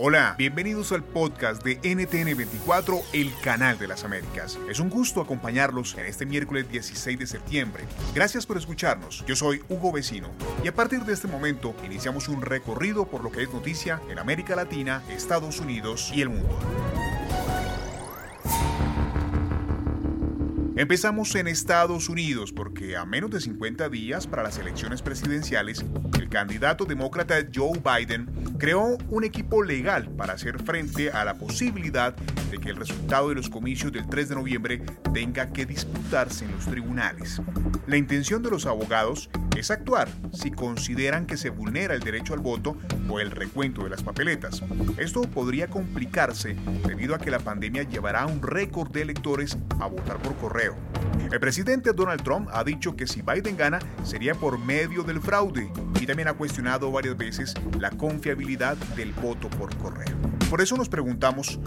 Hola, bienvenidos al podcast de NTN24, el canal de las Américas. Es un gusto acompañarlos en este miércoles 16 de septiembre. Gracias por escucharnos. Yo soy Hugo Vecino y a partir de este momento iniciamos un recorrido por lo que es noticia en América Latina, Estados Unidos y el mundo. Empezamos en Estados Unidos porque a menos de 50 días para las elecciones presidenciales, el candidato demócrata Joe Biden creó un equipo legal para hacer frente a la posibilidad de que el resultado de los comicios del 3 de noviembre tenga que disputarse en los tribunales. La intención de los abogados es actuar si consideran que se vulnera el derecho al voto o el recuento de las papeletas. Esto podría complicarse debido a que la pandemia llevará un récord de electores a votar por correo. El presidente Donald Trump ha dicho que si Biden gana sería por medio del fraude y también ha cuestionado varias veces la confiabilidad del voto por correo. Por eso nos preguntamos,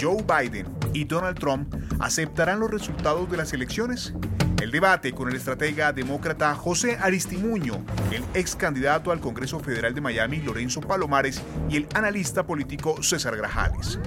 ¿Joe Biden y Donald Trump aceptarán los resultados de las elecciones? El debate con el estratega demócrata José Aristimuño, el ex candidato al Congreso Federal de Miami Lorenzo Palomares y el analista político César Grajales.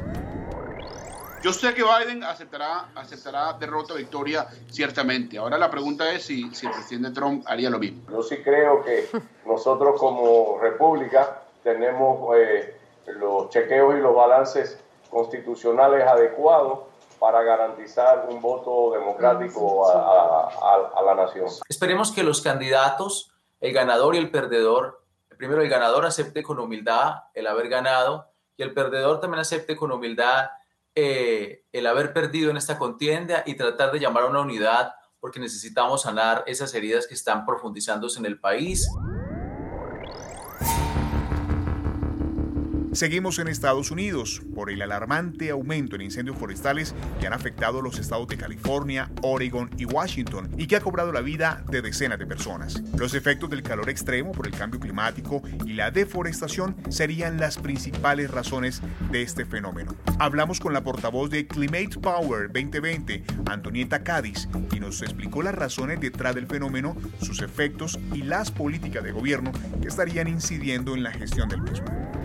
Yo sé que Biden aceptará, aceptará derrota o victoria, ciertamente. Ahora la pregunta es si, si el presidente Trump haría lo mismo. Yo sí creo que nosotros como república tenemos eh, los chequeos y los balances constitucionales adecuados para garantizar un voto democrático a, a, la nación. Esperemos que los candidatos, el ganador y el perdedor, primero el ganador acepte con humildad el haber ganado y el perdedor también acepte con humildad eh, el haber perdido en esta contienda y tratar de llamar a una unidad porque necesitamos sanar esas heridas que están profundizándose en el país. Seguimos en Estados Unidos por el alarmante aumento en incendios forestales que han afectado los estados de California, Oregon y Washington y que ha cobrado la vida de decenas de personas. Los efectos del calor extremo por el cambio climático y la deforestación serían las principales razones de este fenómeno. Hablamos con la portavoz de Climate Power 2020, Antonieta Cádiz, y nos explicó las razones detrás del fenómeno, sus efectos y las políticas de gobierno que estarían incidiendo en la gestión del mismo.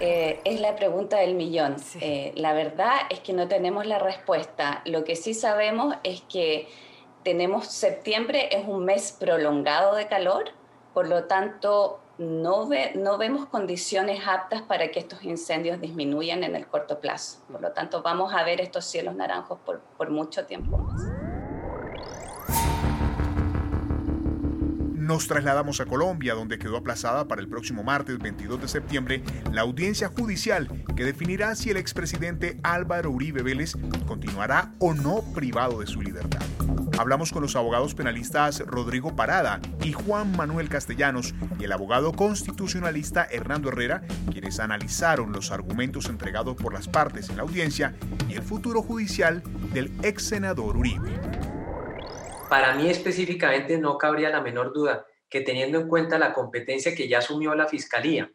Eh, es la pregunta del millón. Eh, la verdad es que no tenemos la respuesta. Lo que sí sabemos es que tenemos septiembre, es un mes prolongado de calor, por lo tanto no, no vemos condiciones aptas para que estos incendios disminuyan en el corto plazo. Por lo tanto vamos a ver estos cielos naranjos por, por mucho tiempo más. Nos trasladamos a Colombia, donde quedó aplazada para el próximo martes 22 de septiembre la audiencia judicial que definirá si el expresidente Álvaro Uribe Vélez continuará o no privado de su libertad. Hablamos con los abogados penalistas Rodrigo Parada y Juan Manuel Castellanos y el abogado constitucionalista Hernando Herrera, quienes analizaron los argumentos entregados por las partes en la audiencia y el futuro judicial del ex senador Uribe. Para mí específicamente no cabría la menor duda que teniendo en cuenta la competencia que ya asumió la Fiscalía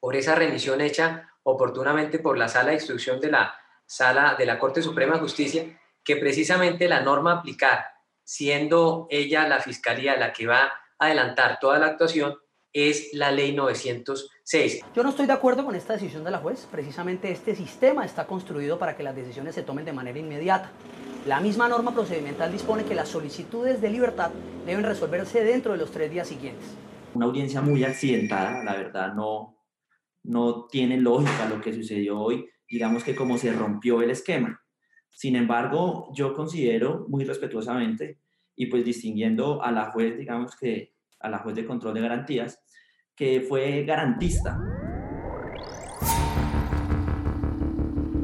por esa remisión hecha oportunamente por la Sala de Instrucción de la Sala de la Corte Suprema de Justicia, que precisamente la norma a aplicar, siendo ella la Fiscalía la que va a adelantar toda la actuación, es la ley 906. Yo no estoy de acuerdo con esta decisión de la juez. Precisamente este sistema está construido para que las decisiones se tomen de manera inmediata. La misma norma procedimental dispone que las solicitudes de libertad deben resolverse dentro de los tres días siguientes. Una audiencia muy accidentada, la verdad no, no tiene lógica lo que sucedió hoy, digamos que como se rompió el esquema. Sin embargo, yo considero muy respetuosamente y pues distinguiendo a la juez, digamos que a la juez de control de garantías, que fue garantista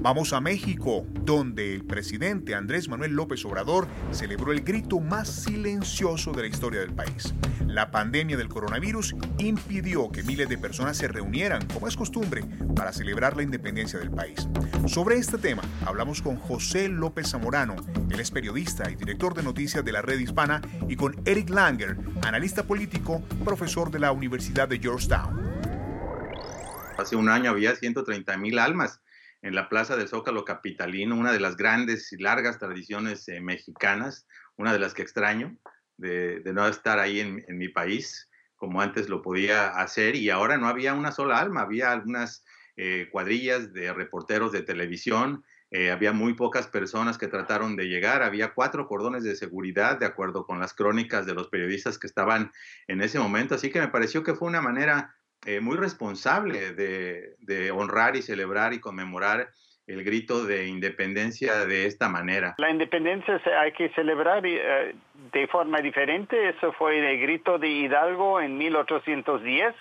Vamos a México, donde el presidente Andrés Manuel López Obrador celebró el grito más silencioso de la historia del país. La pandemia del coronavirus impidió que miles de personas se reunieran, como es costumbre, para celebrar la independencia del país. Sobre este tema hablamos con José López Zamorano, él es periodista y director de noticias de la red hispana, y con Eric Langer, analista político, profesor de la Universidad de Georgetown. Hace un año había 130 mil almas en la Plaza del Zócalo Capitalino, una de las grandes y largas tradiciones eh, mexicanas, una de las que extraño de, no estar ahí en, mi país como antes lo podía hacer y ahora no había una sola alma, había algunas eh, cuadrillas de reporteros de televisión, eh, había muy pocas personas que trataron de llegar, había cuatro cordones de seguridad de acuerdo con las crónicas de los periodistas que estaban en ese momento, así que me pareció que fue una manera eh, muy responsable de, honrar y celebrar y conmemorar el grito de independencia de esta manera. La independencia hay que celebrar eh, de forma diferente. Eso fue el grito de Hidalgo en 1810.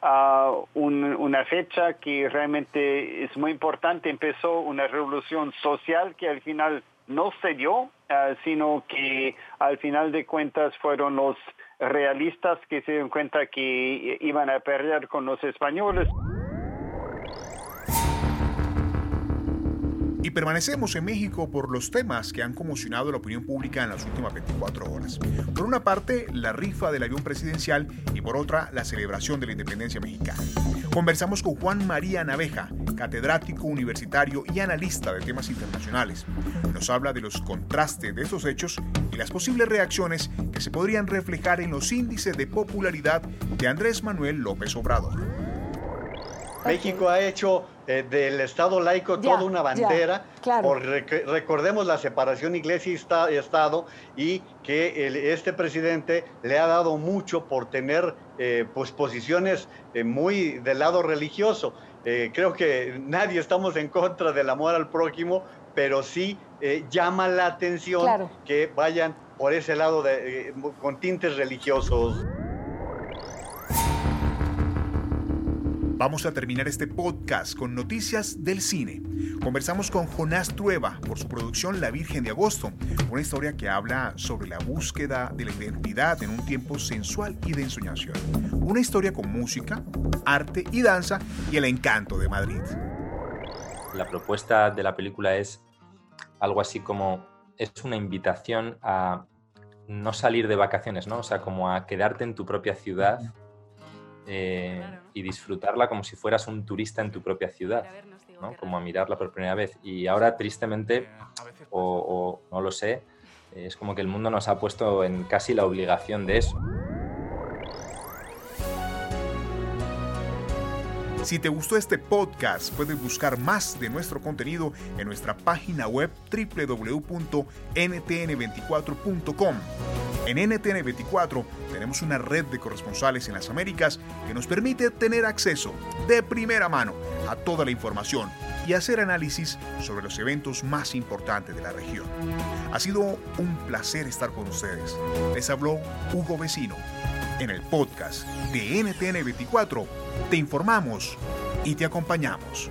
Ah, una fecha que realmente es muy importante. Empezó una revolución social que al final no se dio, sino que al final de cuentas fueron los realistas que se dieron cuenta que iban a perder con los españoles. Y permanecemos en México por los temas que han conmocionado la opinión pública en las últimas 24 horas. Por una parte, la rifa del avión presidencial y por otra, la celebración de la independencia mexicana. Conversamos con Juan María Naveja, catedrático universitario y analista de temas internacionales. Nos habla de los contrastes de estos hechos y las posibles reacciones que se podrían reflejar en los índices de popularidad de Andrés Manuel López Obrador. México ha hecho eh, del Estado laico toda una bandera. por, recordemos la separación iglesia-estado y que este presidente le ha dado mucho por tener eh, pues, posiciones eh, muy del lado religioso. Creo que nadie estamos en contra del amor al prójimo, pero sí llama la atención que vayan por ese lado de, con tintes religiosos. Vamos a terminar este podcast con noticias del cine. Conversamos con Jonás Trueba por su producción La Virgen de Agosto, una historia que habla sobre la búsqueda de la identidad en un tiempo sensual y de ensoñación. Una historia con música, arte y danza y el encanto de Madrid. La propuesta de la película es algo así como es una invitación a no salir de vacaciones, ¿no? O sea, como a quedarte en tu propia ciudad eh, y disfrutarla como si fueras un turista en tu propia ciudad, ¿no? como a mirarla por primera vez. Y ahora, tristemente, o, o no lo sé, es como que el mundo nos ha puesto en casi la obligación de eso. Si te gustó este podcast, puedes buscar más de nuestro contenido en nuestra página web www.ntn24.com. En NTN24 tenemos una red de corresponsales en las Américas que nos permite tener acceso de primera mano a toda la información y hacer análisis sobre los eventos más importantes de la región. Ha sido un placer estar con ustedes. Les habló Hugo Vecino. En el podcast de NTN24 te informamos y te acompañamos.